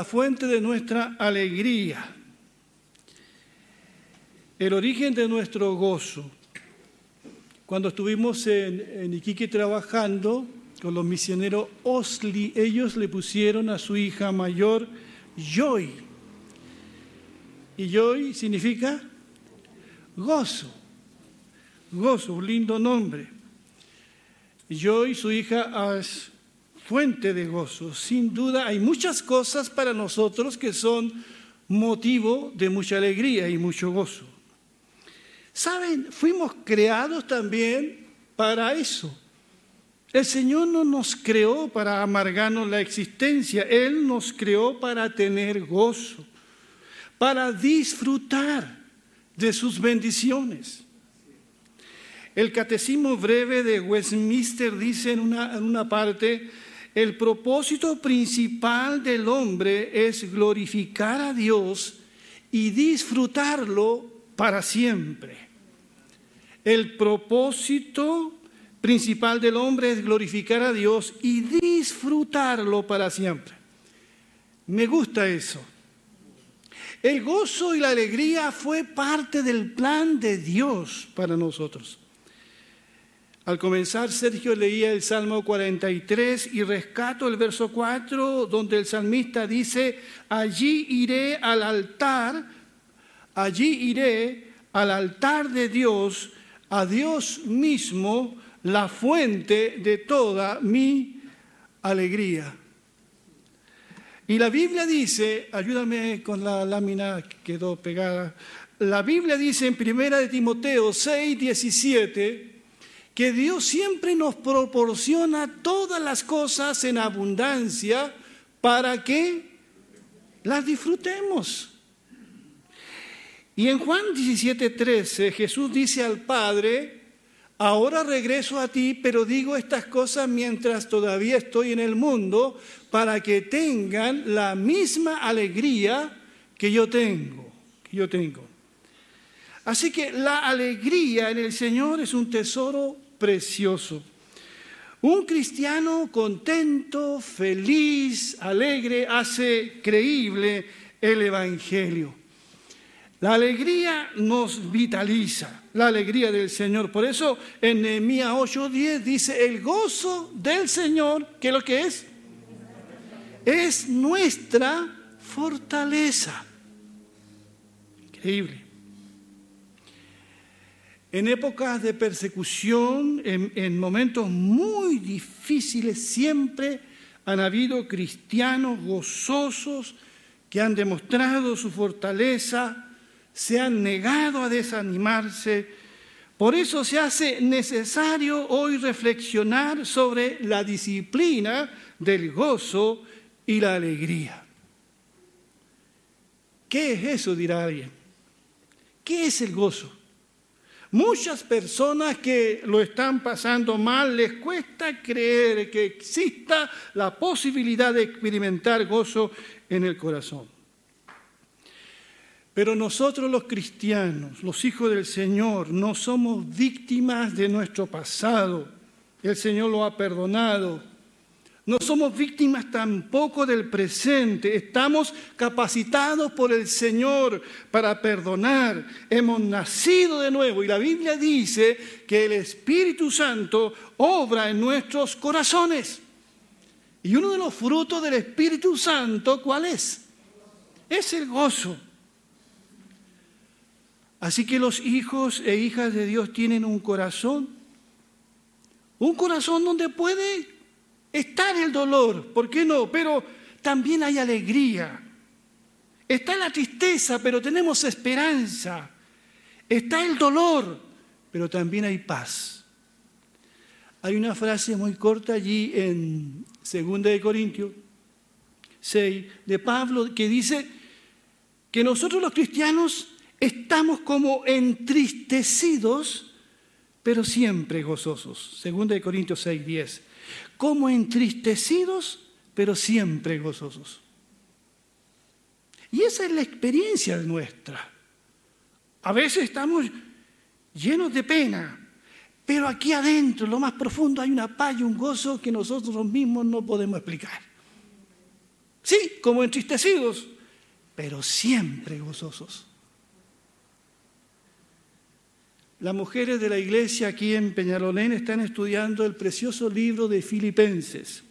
la fuente de nuestra alegría, el origen de nuestro gozo. Cuando estuvimos en, Iquique trabajando con los misioneros Osli, ellos le pusieron a su hija mayor Joy. Y Joy significa gozo, gozo, un lindo nombre. Joy, su hija, es fuente de gozo. Sin duda hay muchas cosas para nosotros que son motivo de mucha alegría y mucho gozo. Saben, fuimos creados también para eso. El Señor no nos creó para amargarnos la existencia, Él nos creó para tener gozo, para disfrutar de sus bendiciones. El catecismo breve de Westminster dice en una, en una parte, el propósito principal del hombre es glorificar a Dios y disfrutarlo para siempre. El propósito principal del hombre es glorificar a Dios y disfrutarlo para siempre. Me gusta eso. El gozo y la alegría fue parte del plan de Dios para nosotros. Al comenzar, Sergio leía el Salmo 43 y rescato el verso 4, donde el salmista dice, allí iré al altar, allí iré al altar de Dios, a Dios mismo, la fuente de toda mi alegría. Y la Biblia dice, ayúdame con la lámina que quedó pegada, la Biblia dice en primera de Timoteo 6, 17, que Dios siempre nos proporciona todas las cosas en abundancia para que las disfrutemos. Y en Juan 17:13 Jesús dice al Padre, ahora regreso a ti, pero digo estas cosas mientras todavía estoy en el mundo, para que tengan la misma alegría que yo tengo, yo tengo. Así que la alegría en el Señor es un tesoro precioso. Un cristiano contento, feliz, alegre, hace creíble el Evangelio. La alegría nos vitaliza, la alegría del Señor. Por eso en Nehemías 8:10 dice, el gozo del Señor, ¿qué es lo que es? Es nuestra fortaleza. Increíble. En épocas de persecución, en, momentos muy difíciles, siempre han habido cristianos gozosos que han demostrado su fortaleza, se han negado a desanimarse. Por eso se hace necesario hoy reflexionar sobre la disciplina del gozo y la alegría. ¿Qué es eso? dirá alguien. ¿Qué es el gozo? Muchas personas que lo están pasando mal les cuesta creer que exista la posibilidad de experimentar gozo en el corazón. Pero nosotros los cristianos, los hijos del Señor, no somos víctimas de nuestro pasado. El Señor lo ha perdonado. No somos víctimas tampoco del presente. Estamos capacitados por el Señor para perdonar. Hemos nacido de nuevo. Y la Biblia dice que el Espíritu Santo obra en nuestros corazones. Y uno de los frutos del Espíritu Santo, ¿cuál es? Es el gozo. Así que los hijos e hijas de Dios tienen un corazón. Un corazón donde puede Está el dolor, ¿por qué no? Pero también hay alegría. Está la tristeza, pero tenemos esperanza. Está el dolor, pero también hay paz. Hay una frase muy corta allí en 2 de Corintios 6 de Pablo que dice que nosotros los cristianos estamos como entristecidos, pero siempre gozosos. 2 de Corintios 6, 10 como entristecidos, pero siempre gozosos. Y esa es la experiencia nuestra. A veces estamos llenos de pena, pero aquí adentro, en lo más profundo, hay una paz y un gozo que nosotros mismos no podemos explicar. Sí, como entristecidos, pero siempre gozosos. Las mujeres de la iglesia aquí en Peñalolén están estudiando el precioso libro de Filipenses.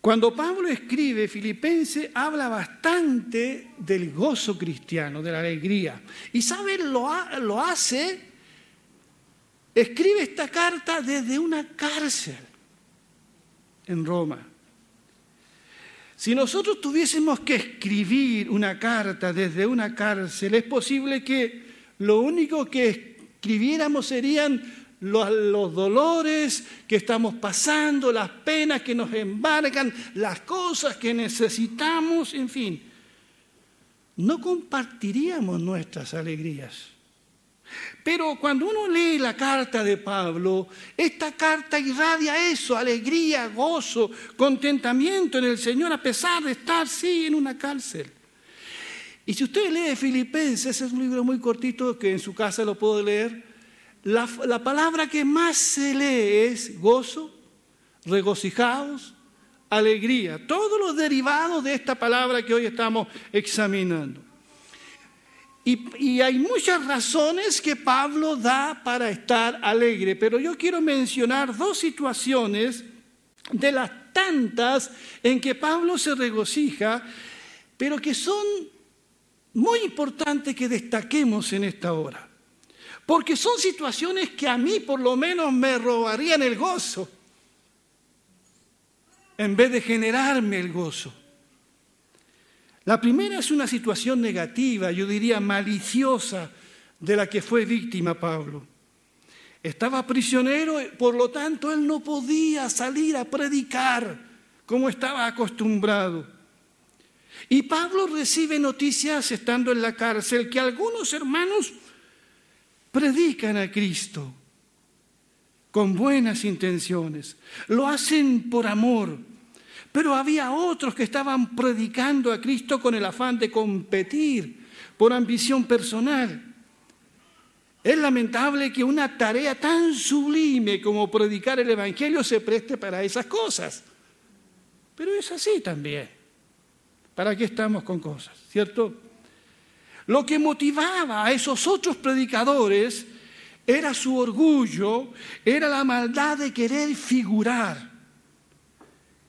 Cuando Pablo escribe Filipenses, habla bastante del gozo cristiano, de la alegría. Y saben, lo, lo hace, escribe esta carta desde una cárcel en Roma. Si nosotros tuviésemos que escribir una carta desde una cárcel, es posible que lo único que escribiéramos serían los, dolores que estamos pasando, las penas que nos embargan, las cosas que necesitamos, en fin. No compartiríamos nuestras alegrías. Pero cuando uno lee la carta de Pablo, esta carta irradia eso, alegría, gozo, contentamiento en el Señor, a pesar de estar, sí, en una cárcel. Y si usted lee Filipenses, es un libro muy cortito que en su casa lo puedo leer, la, palabra que más se lee es gozo, regocijados, alegría, todos los derivados de esta palabra que hoy estamos examinando. Y, y, hay muchas razones que Pablo da para estar alegre, pero yo quiero mencionar dos situaciones de las tantas en que Pablo se regocija, pero que son muy importantes que destaquemos en esta hora. Porque son situaciones que a mí por lo menos me robarían el gozo, en vez de generarme el gozo. La primera es una situación negativa, yo diría maliciosa, de la que fue víctima Pablo. Estaba prisionero, por lo tanto él no podía salir a predicar como estaba acostumbrado. Y Pablo recibe noticias estando en la cárcel que algunos hermanos predican a Cristo con buenas intenciones, lo hacen por amor, pero había otros que estaban predicando a Cristo con el afán de competir, por ambición personal. Es lamentable que una tarea tan sublime como predicar el Evangelio se preste para esas cosas, pero es así también. ¿Para qué estamos con cosas? ¿Cierto? Lo que motivaba a esos otros predicadores era su orgullo, era la maldad de querer figurar.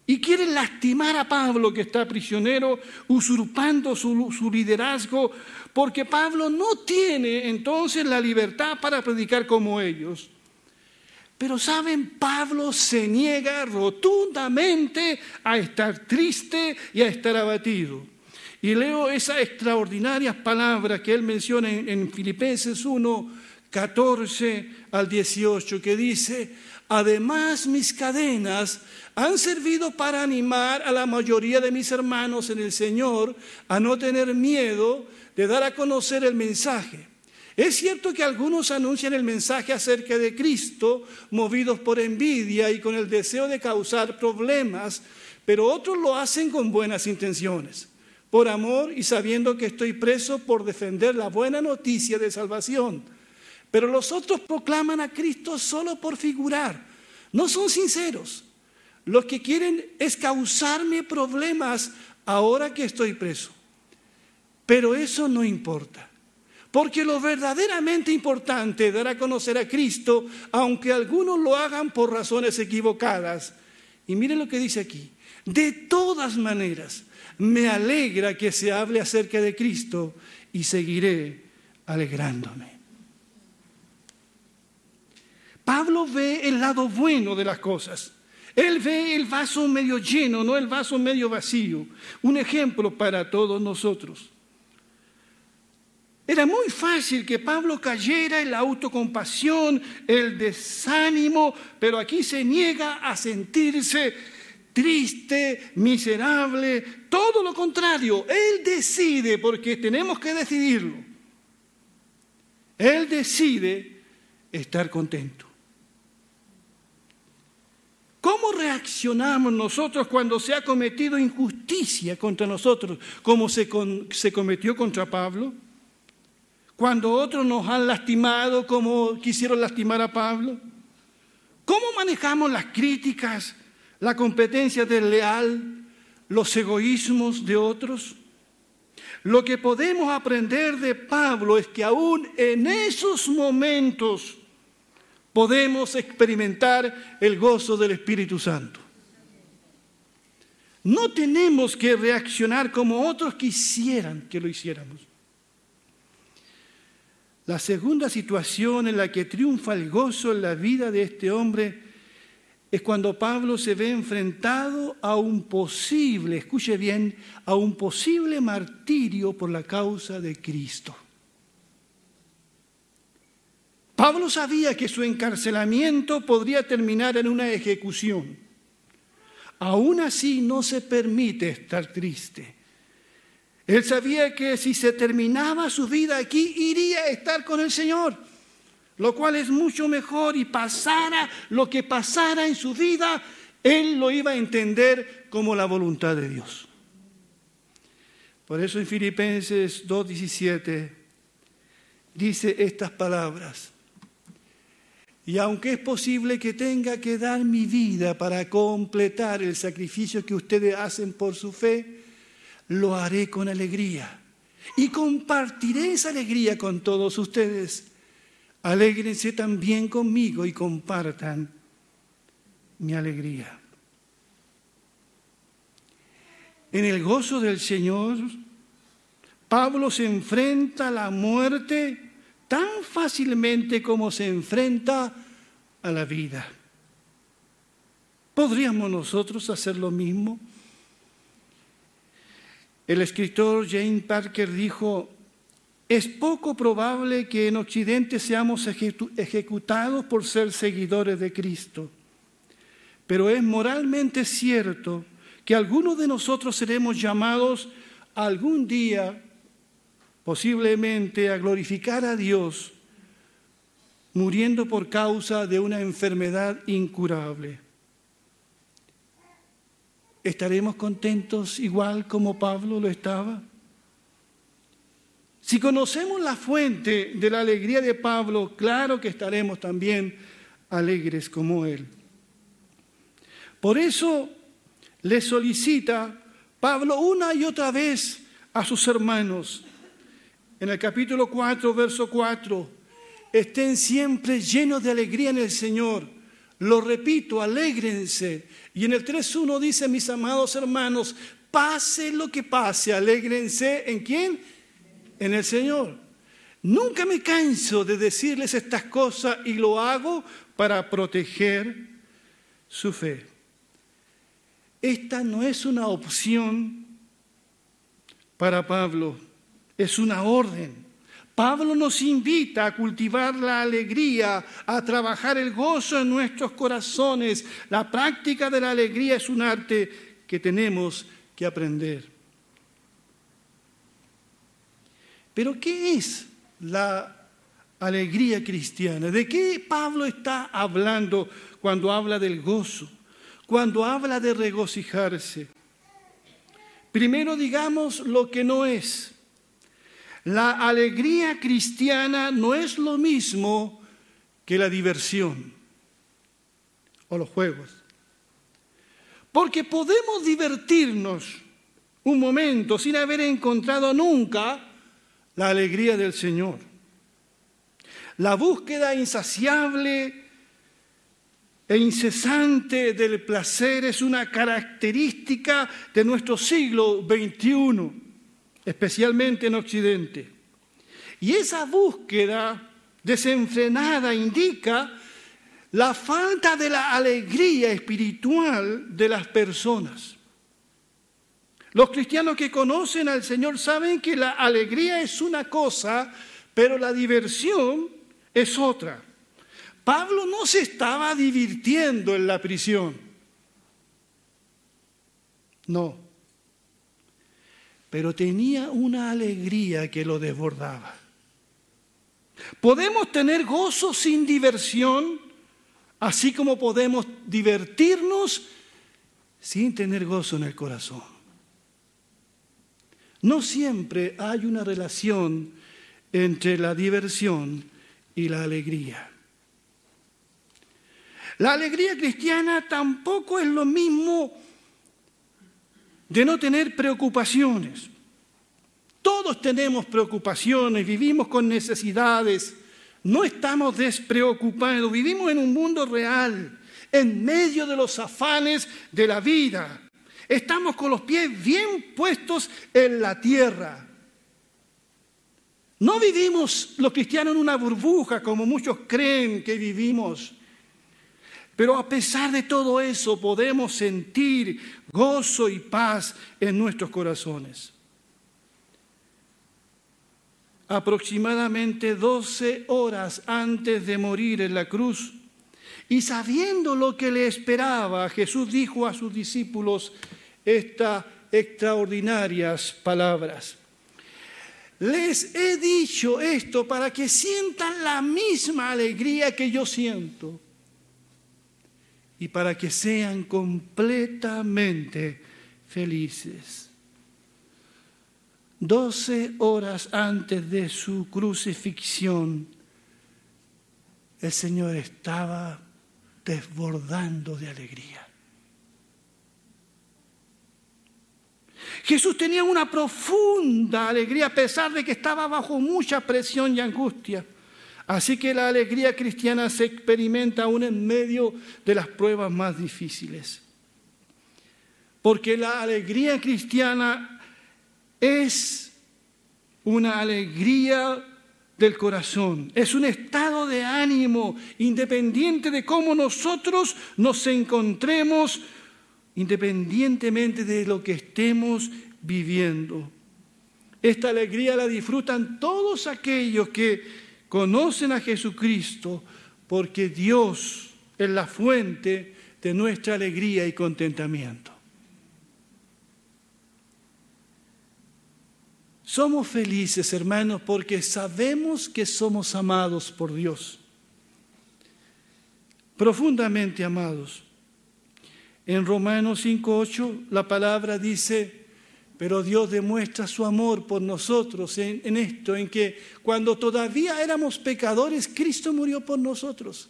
Y quieren lastimar a Pablo que está prisionero, usurpando su, su, liderazgo, porque Pablo no tiene entonces la libertad para predicar como ellos. Pero saben, Pablo se niega rotundamente a estar triste y a estar abatido. Y leo esas extraordinarias palabras que él menciona en, Filipenses 1, 14 al 18, que dice, además mis cadenas han servido para animar a la mayoría de mis hermanos en el Señor a no tener miedo de dar a conocer el mensaje. Es cierto que algunos anuncian el mensaje acerca de Cristo movidos por envidia y con el deseo de causar problemas, pero otros lo hacen con buenas intenciones por amor y sabiendo que estoy preso por defender la buena noticia de salvación. Pero los otros proclaman a Cristo solo por figurar. No son sinceros. Los que quieren es causarme problemas ahora que estoy preso. Pero eso no importa. Porque lo verdaderamente importante dar a conocer a Cristo, aunque algunos lo hagan por razones equivocadas. Y miren lo que dice aquí. De todas maneras, me alegra que se hable acerca de Cristo y seguiré alegrándome. Pablo ve el lado bueno de las cosas. Él ve el vaso medio lleno, no el vaso medio vacío. Un ejemplo para todos nosotros. Era muy fácil que Pablo cayera en la autocompasión, el desánimo, pero aquí se niega a sentirse triste, miserable, todo lo contrario. Él decide, porque tenemos que decidirlo. Él decide estar contento. reaccionamos nosotros cuando se ha cometido injusticia contra nosotros, como se, se cometió contra Pablo? Cuando otros nos han lastimado como quisieron lastimar a Pablo. ¿Cómo manejamos las críticas, la competencia desleal, los egoísmos de otros? Lo que podemos aprender de Pablo es que aún en esos momentos podemos experimentar el gozo del Espíritu Santo. No tenemos que reaccionar como otros quisieran que lo hiciéramos. La segunda situación en la que triunfa el gozo en la vida de este hombre es cuando Pablo se ve enfrentado a un posible, escuche bien, a un posible martirio por la causa de Cristo. Pablo sabía que su encarcelamiento podría terminar en una ejecución. Aún así no se permite estar triste. Él sabía que si se terminaba su vida aquí, iría a estar con el Señor, lo cual es mucho mejor y pasara lo que pasara en su vida, él lo iba a entender como la voluntad de Dios. Por eso en Filipenses 2.17 dice estas palabras. Y aunque es posible que tenga que dar mi vida para completar el sacrificio que ustedes hacen por su fe, lo haré con alegría. Y compartiré esa alegría con todos ustedes. Alégrense también conmigo y compartan mi alegría. En el gozo del Señor, Pablo se enfrenta a la muerte tan fácilmente como se enfrenta a la vida. ¿Podríamos nosotros hacer lo mismo? El escritor Jane Parker dijo, es poco probable que en Occidente seamos ejecutados por ser seguidores de Cristo, pero es moralmente cierto que algunos de nosotros seremos llamados algún día posiblemente a glorificar a Dios muriendo por causa de una enfermedad incurable. ¿Estaremos contentos igual como Pablo lo estaba? Si conocemos la fuente de la alegría de Pablo, claro que estaremos también alegres como él. Por eso le solicita Pablo una y otra vez a sus hermanos, en el capítulo 4, verso 4, estén siempre llenos de alegría en el Señor. Lo repito, alégrense. Y en el 3.1 dice, mis amados hermanos, pase lo que pase, alégrense. ¿En quién? En el Señor. Nunca me canso de decirles estas cosas y lo hago para proteger su fe. Esta no es una opción para Pablo es una orden. Pablo nos invita a cultivar la alegría, a trabajar el gozo en nuestros corazones. La práctica de la alegría es un arte que tenemos que aprender. Pero ¿qué es la alegría cristiana? ¿De qué Pablo está hablando cuando habla del gozo? Cuando habla de regocijarse. Primero digamos lo que no es. La alegría cristiana no es lo mismo que la diversión o los juegos. Porque podemos divertirnos un momento sin haber encontrado nunca la alegría del Señor. La búsqueda insaciable e incesante del placer es una característica de nuestro siglo XXI especialmente en Occidente. Y esa búsqueda desenfrenada indica la falta de la alegría espiritual de las personas. Los cristianos que conocen al Señor saben que la alegría es una cosa, pero la diversión es otra. Pablo no se estaba divirtiendo en la prisión. No pero tenía una alegría que lo desbordaba. Podemos tener gozo sin diversión, así como podemos divertirnos sin tener gozo en el corazón. No siempre hay una relación entre la diversión y la alegría. La alegría cristiana tampoco es lo mismo de no tener preocupaciones. Todos tenemos preocupaciones, vivimos con necesidades, no estamos despreocupados, vivimos en un mundo real, en medio de los afanes de la vida. Estamos con los pies bien puestos en la tierra. No vivimos los cristianos en una burbuja como muchos creen que vivimos. Pero a pesar de todo eso podemos sentir gozo y paz en nuestros corazones. Aproximadamente 12 horas antes de morir en la cruz y sabiendo lo que le esperaba, Jesús dijo a sus discípulos estas extraordinarias palabras. Les he dicho esto para que sientan la misma alegría que yo siento y para que sean completamente felices. Doce horas antes de su crucifixión, el Señor estaba desbordando de alegría. Jesús tenía una profunda alegría a pesar de que estaba bajo mucha presión y angustia. Así que la alegría cristiana se experimenta aún en medio de las pruebas más difíciles. Porque la alegría cristiana es una alegría del corazón, es un estado de ánimo independiente de cómo nosotros nos encontremos, independientemente de lo que estemos viviendo. Esta alegría la disfrutan todos aquellos que conocen a Jesucristo porque Dios es la fuente de nuestra alegría y contentamiento. Somos felices, hermanos, porque sabemos que somos amados por Dios, profundamente amados. En Romanos 5.8 la palabra dice, pero Dios demuestra su amor por nosotros en, esto, en que cuando todavía éramos pecadores, Cristo murió por nosotros.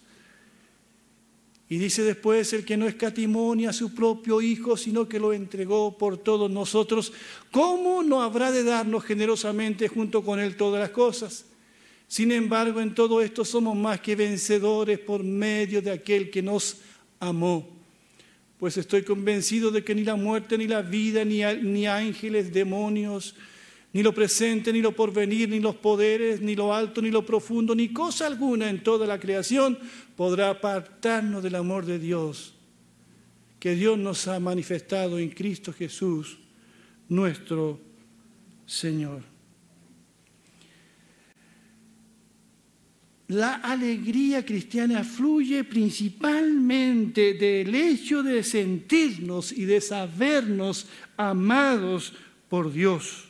Y dice después, el que no escatimó ni a su propio Hijo, sino que lo entregó por todos nosotros, ¿cómo no habrá de darnos generosamente junto con Él todas las cosas? Sin embargo, en todo esto somos más que vencedores por medio de aquel que nos amó pues estoy convencido de que ni la muerte, ni la vida, ni, ni ángeles, demonios, ni lo presente, ni lo porvenir, ni los poderes, ni lo alto, ni lo profundo, ni cosa alguna en toda la creación podrá apartarnos del amor de Dios, que Dios nos ha manifestado en Cristo Jesús, nuestro Señor. La alegría cristiana fluye principalmente del hecho de sentirnos y de sabernos amados por Dios.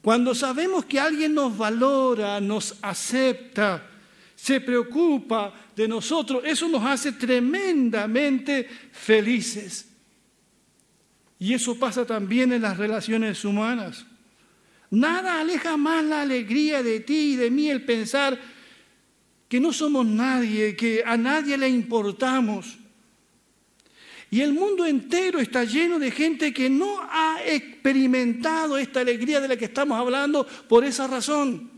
Cuando sabemos que alguien nos valora, nos acepta, se preocupa de nosotros, eso nos hace tremendamente felices. Y eso pasa también en las relaciones humanas. Nada aleja más la alegría de ti y de mí el pensar que no somos nadie, que a nadie le importamos. Y el mundo entero está lleno de gente que no ha experimentado esta alegría de la que estamos hablando por esa razón.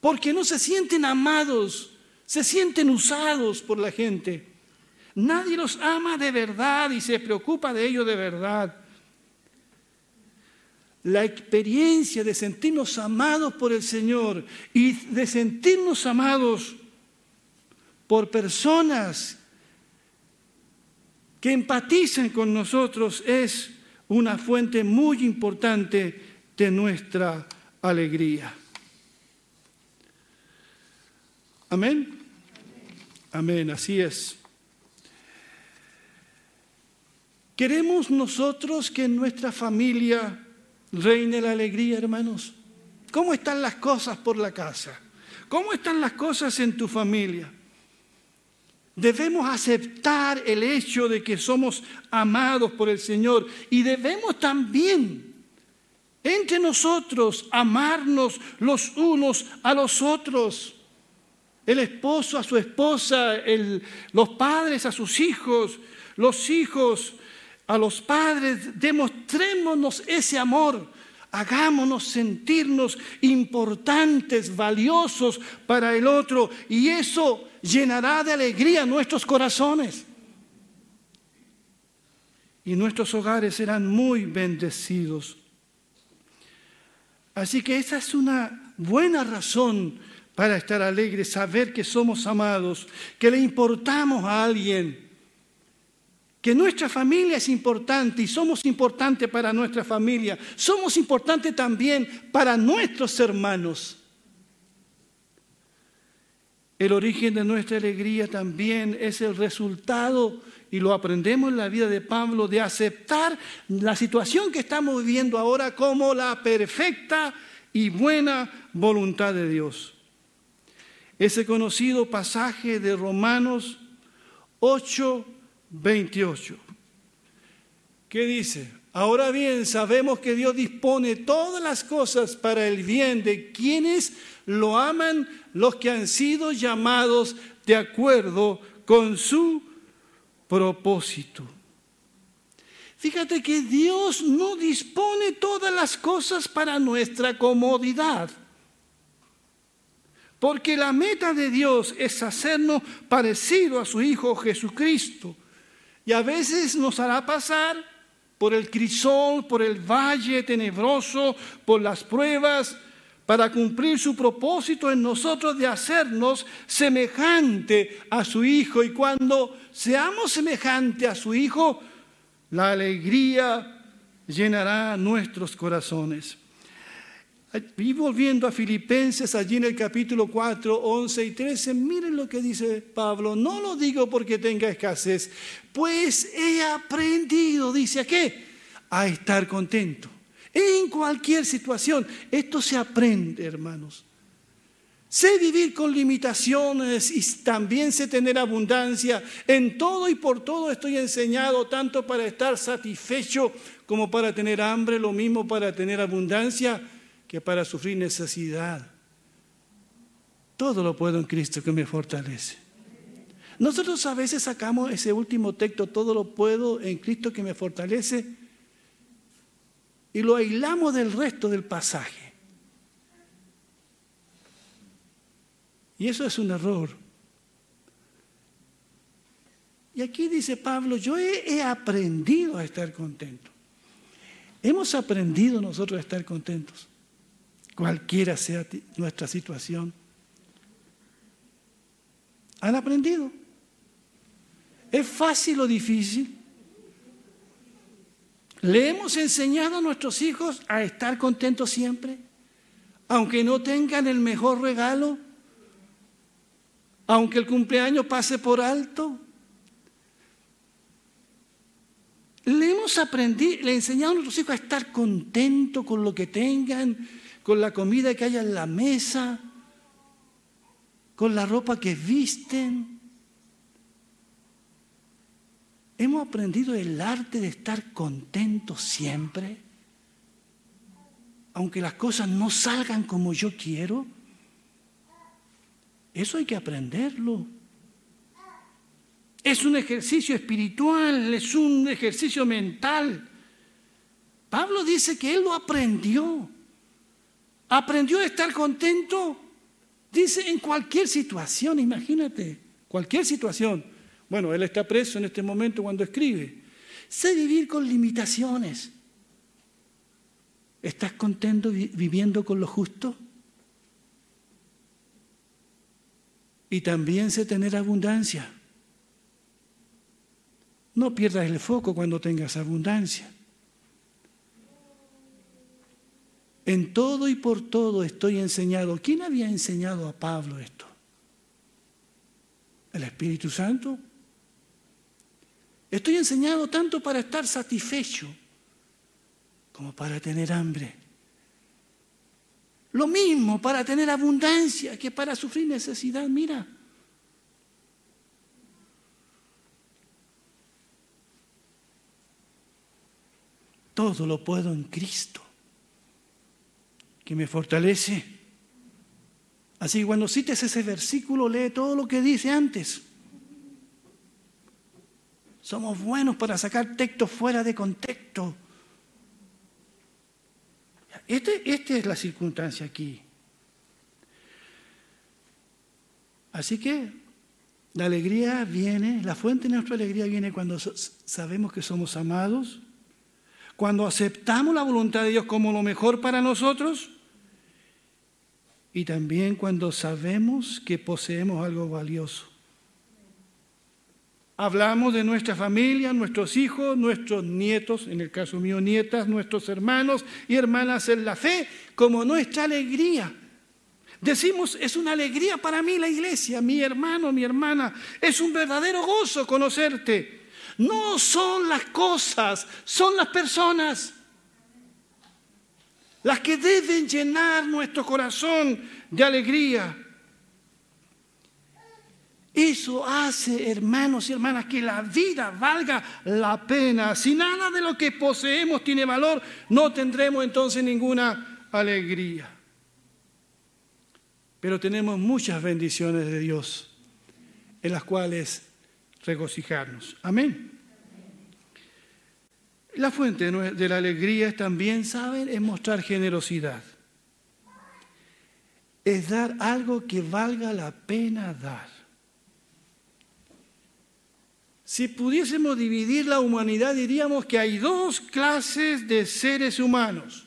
Porque no se sienten amados, se sienten usados por la gente. Nadie los ama de verdad y se preocupa de ellos de verdad la experiencia de sentirnos amados por el Señor y de sentirnos amados por personas que empatizan con nosotros es una fuente muy importante de nuestra alegría. Amén. Amén, así es. Queremos nosotros que en nuestra familia reine la alegría, hermanos. ¿Cómo están las cosas por la casa? ¿Cómo están las cosas en tu familia? Debemos aceptar el hecho de que somos amados por el Señor y debemos también entre nosotros amarnos los unos a los otros. El esposo a su esposa, los padres a sus hijos, los hijos a los padres. Demostrémonos ese amor. Hagámonos sentirnos importantes, valiosos para el otro y eso llenará de alegría nuestros corazones. Y nuestros hogares serán muy bendecidos. Así que esa es una buena razón para estar alegres, saber que somos amados, que le importamos a alguien que nuestra familia es importante y somos importantes para nuestra familia, somos importantes también para nuestros hermanos. El origen de nuestra alegría también es el resultado, y lo aprendemos en la vida de Pablo, de aceptar la situación que estamos viviendo ahora como la perfecta y buena voluntad de Dios. Ese conocido pasaje de Romanos 8, 28. ¿Qué dice? Ahora bien, sabemos que Dios dispone todas las cosas para el bien de quienes lo aman, los que han sido llamados de acuerdo con su propósito. Fíjate que Dios no dispone todas las cosas para nuestra comodidad. Porque la meta de Dios es hacernos parecido a su Hijo Jesucristo. Y a veces nos hará pasar por el crisol, por el valle tenebroso, por las pruebas, para cumplir su propósito en nosotros de hacernos semejante a su Hijo. Y cuando seamos semejante a su Hijo, la alegría llenará nuestros corazones. Y volviendo a Filipenses, allí en el capítulo 4, 11 y 13, miren lo que dice Pablo. No lo digo porque tenga escasez, pues he aprendido, dice a qué? A estar contento. En cualquier situación. Esto se aprende, hermanos. Sé vivir con limitaciones y también sé tener abundancia. En todo y por todo estoy enseñado, tanto para estar satisfecho como para tener hambre, lo mismo para tener abundancia que para sufrir necesidad. Todo lo puedo en Cristo que me fortalece. Nosotros a veces sacamos ese último texto, todo lo puedo en Cristo que me fortalece, y lo aislamos del resto del pasaje. Y eso es un error. Y aquí dice Pablo, yo he, he, aprendido a estar contento. Hemos aprendido nosotros a estar contentos, cualquiera sea nuestra situación. ¿Han aprendido? ¿Es fácil o difícil? ¿Le hemos enseñado a nuestros hijos a estar contentos siempre? Aunque no tengan el mejor regalo, aunque el cumpleaños pase por alto. Le hemos aprendido, le enseñado a nuestros hijos a estar contentos con lo que tengan, con la comida que haya en la mesa, con la ropa que visten. ¿Hemos aprendido el arte de estar contentos siempre? Aunque las cosas no salgan como yo quiero. Eso hay que aprenderlo. Es un ejercicio espiritual, es un ejercicio mental. Pablo dice que él lo aprendió. Aprendió a estar contento. Dice en cualquier situación, imagínate, cualquier situación. Bueno, él está preso en este momento cuando escribe. Sé vivir con limitaciones. ¿Estás contento viviendo con lo justo? Y también sé tener abundancia. No pierdas el foco cuando tengas abundancia. En todo y por todo estoy enseñado. ¿Quién había enseñado a Pablo esto? ¿El Espíritu Santo? Estoy enseñado tanto para estar satisfecho como para tener hambre. Lo mismo para tener abundancia que para sufrir necesidad. Mira. Todo lo puedo en Cristo que me fortalece. Así que cuando cites ese versículo, lee todo lo que dice antes. Somos buenos para sacar textos fuera de contexto. Esta este es la circunstancia aquí. Así que la alegría viene, la fuente de nuestra alegría viene cuando sabemos que somos amados, cuando aceptamos la voluntad de Dios como lo mejor para nosotros y también cuando sabemos que poseemos algo valioso. Hablamos de nuestra familia, nuestros hijos, nuestros nietos, en el caso mío nietas, nuestros hermanos y hermanas en la fe, como nuestra alegría. Decimos, es una alegría para mí la iglesia, mi hermano, mi hermana. Es un verdadero gozo conocerte. No son las cosas, son las personas las que deben llenar nuestro corazón de alegría. Eso hace, hermanos y hermanas, que la vida valga la pena. Si nada de lo que poseemos tiene valor, no tendremos entonces ninguna alegría pero tenemos muchas bendiciones de Dios en las cuales regocijarnos. Amén. La fuente de la alegría es también, ¿saben?, es mostrar generosidad. Es dar algo que valga la pena dar. Si pudiésemos dividir la humanidad, diríamos que hay dos clases de seres humanos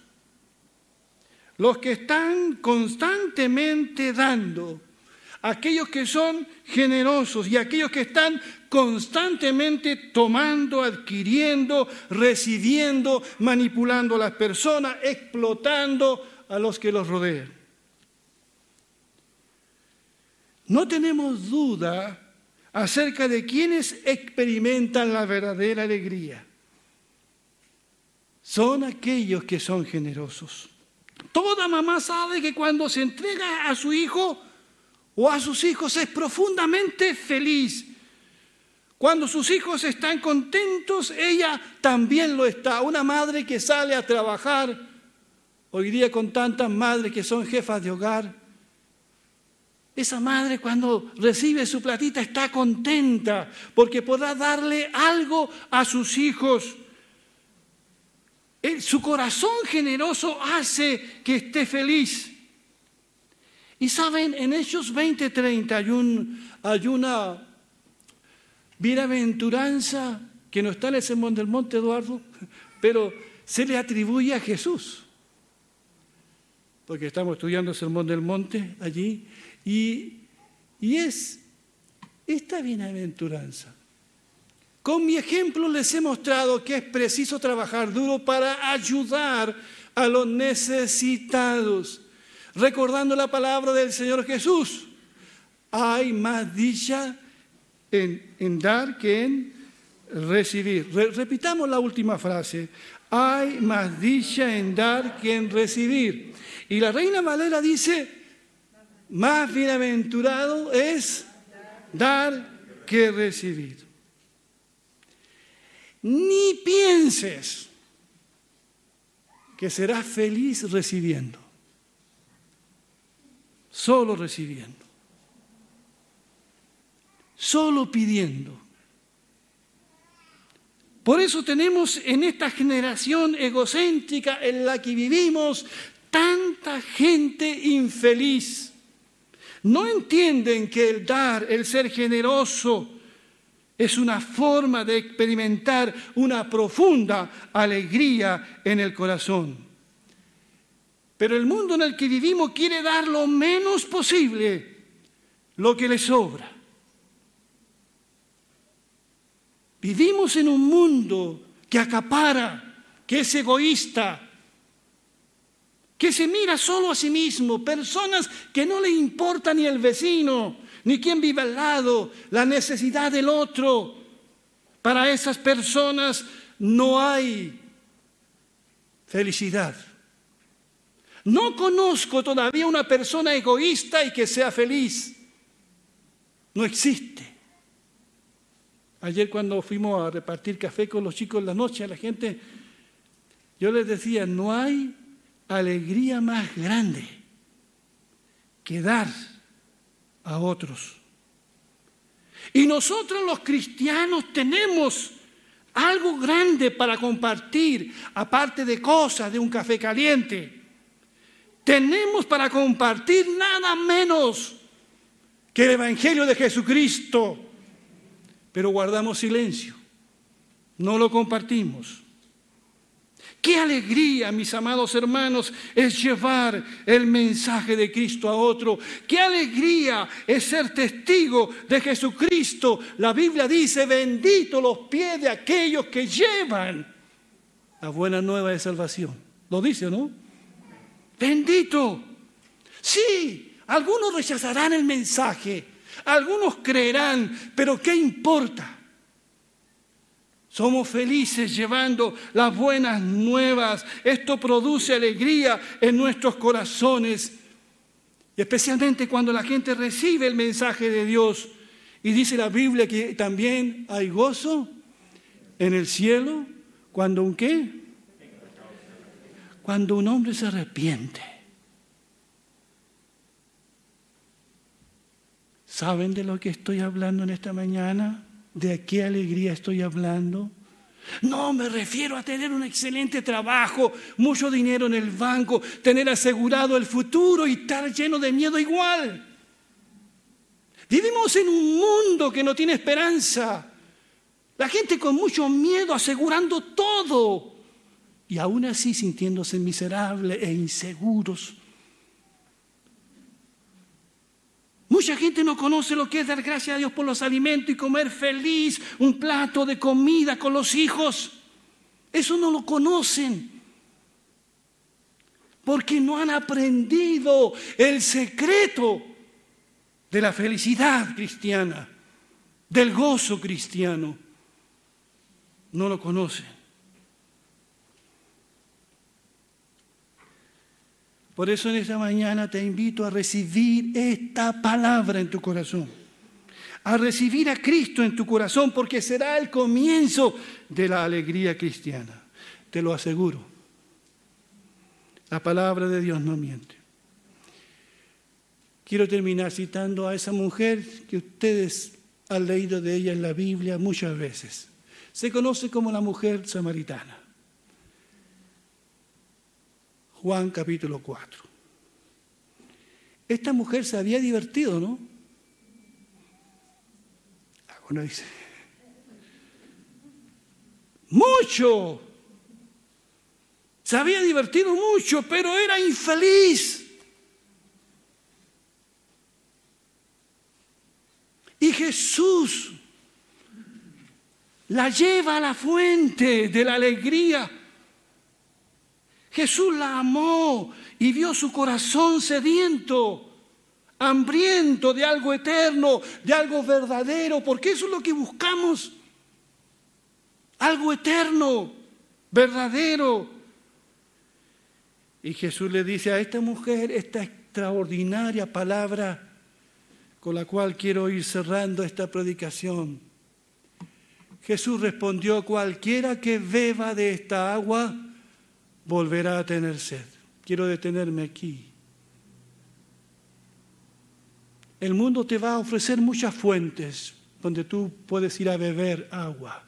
los que están constantemente dando, aquellos que son generosos y aquellos que están constantemente tomando, adquiriendo, recibiendo, manipulando a las personas, explotando a los que los rodean. No tenemos duda acerca de quienes experimentan la verdadera alegría. Son aquellos que son generosos. Toda mamá sabe que cuando se entrega a su hijo o a sus hijos es profundamente feliz. Cuando sus hijos están contentos, ella también lo está. Una madre que sale a trabajar, hoy día con tantas madres que son jefas de hogar, esa madre cuando recibe su platita está contenta porque podrá darle algo a sus hijos su corazón generoso hace que esté feliz. Y saben, en Hechos 20:30 hay, hay una bienaventuranza que no está en el sermón del monte Eduardo, pero se le atribuye a Jesús. Porque estamos estudiando el sermón del monte allí, y, y es esta bienaventuranza. Con mi ejemplo les he mostrado que es preciso trabajar duro para ayudar a los necesitados, recordando la palabra del Señor Jesús. Hay más dicha en, dar que en recibir. repitamos la última frase. Hay más dicha en dar que en recibir. Y la Reina Valera dice, más bienaventurado es dar que recibir ni pienses que serás feliz recibiendo, solo recibiendo, solo pidiendo. Por eso tenemos en esta generación egocéntrica en la que vivimos tanta gente infeliz. No entienden que el dar, el ser generoso, es una forma de experimentar una profunda alegría en el corazón. Pero el mundo en el que vivimos quiere dar lo menos posible lo que le sobra. Vivimos en un mundo que acapara, que es egoísta, que se mira solo a sí mismo, personas que no le importa ni el vecino, ni quién vive al lado, la necesidad del otro. Para esas personas no hay felicidad. No conozco todavía una persona egoísta y que sea feliz. No existe. Ayer cuando fuimos a repartir café con los chicos en la noche, la gente Yo les decía, no hay alegría más grande que dar a otros. Y nosotros los cristianos tenemos algo grande para compartir, aparte de cosas, de un café caliente. Tenemos para compartir nada menos que el Evangelio de Jesucristo, pero guardamos silencio, no lo compartimos. Qué alegría, mis amados hermanos, es llevar el mensaje de Cristo a otro. Qué alegría es ser testigo de Jesucristo. La Biblia dice, bendito los pies de aquellos que llevan la buena nueva de salvación. Lo dice, ¿no? Bendito. Sí, algunos rechazarán el mensaje, algunos creerán, pero ¿qué importa? Somos felices llevando las buenas nuevas. Esto produce alegría en nuestros corazones. Especialmente cuando la gente recibe el mensaje de Dios. Y dice la Biblia que también hay gozo en el cielo cuando un qué? Cuando un hombre se arrepiente. ¿Saben de lo que estoy hablando en esta mañana? ¿De qué alegría estoy hablando? No, me refiero a tener un excelente trabajo, mucho dinero en el banco, tener asegurado el futuro y estar lleno de miedo igual. Vivimos en un mundo que no tiene esperanza. La gente con mucho miedo asegurando todo y aún así sintiéndose miserables e inseguros. Mucha gente no conoce lo que es dar gracias a Dios por los alimentos y comer feliz un plato de comida con los hijos. Eso no lo conocen. Porque no han aprendido el secreto de la felicidad cristiana, del gozo cristiano. No lo conocen. Por eso en esta mañana te invito a recibir esta palabra en tu corazón. A recibir a Cristo en tu corazón porque será el comienzo de la alegría cristiana. Te lo aseguro. La palabra de Dios no miente. Quiero terminar citando a esa mujer que ustedes han leído de ella en la Biblia muchas veces. Se conoce como la mujer samaritana. Juan capítulo 4. Esta mujer se había divertido, ¿no? Alguno dice, mucho. Se había divertido mucho, pero era infeliz. Y Jesús la lleva a la fuente de la alegría Jesús la amó y vio su corazón sediento, hambriento de algo eterno, de algo verdadero, porque eso es lo que buscamos. Algo eterno, verdadero. Y Jesús le dice a esta mujer esta extraordinaria palabra con la cual quiero ir cerrando esta predicación. Jesús respondió, cualquiera que beba de esta agua, volverá a tener sed. Quiero detenerme aquí. El mundo te va a ofrecer muchas fuentes donde tú puedes ir a beber agua.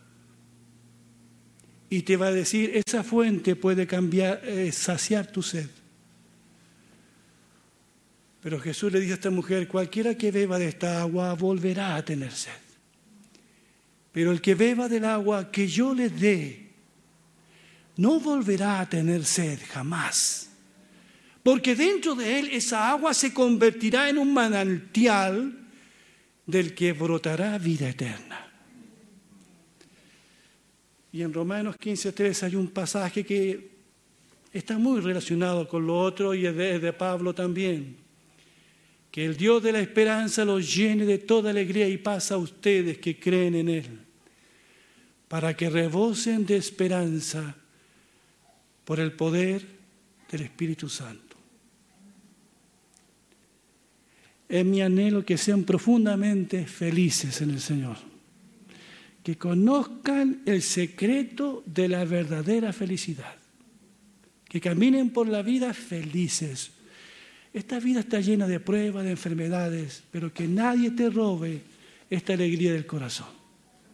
Y te va a decir, esa fuente puede cambiar, eh, saciar tu sed. Pero Jesús le dice a esta mujer, cualquiera que beba de esta agua volverá a tener sed. Pero el que beba del agua que yo le dé, no volverá a tener sed jamás, porque dentro de él esa agua se convertirá en un manantial del que brotará vida eterna. Y en Romanos 15.3 hay un pasaje que está muy relacionado con lo otro y es de, de Pablo también. Que el Dios de la esperanza los llene de toda alegría y paz a ustedes que creen en Él, para que rebosen de esperanza por el poder del Espíritu Santo. Es mi anhelo que sean profundamente felices en el Señor, que conozcan el secreto de la verdadera felicidad. que caminen por la vida felices. Esta vida está llena de pruebas, de enfermedades, pero que nadie te robe esta alegría del corazón.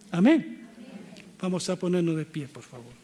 Amén. Vamos a ponernos de pie, por favor.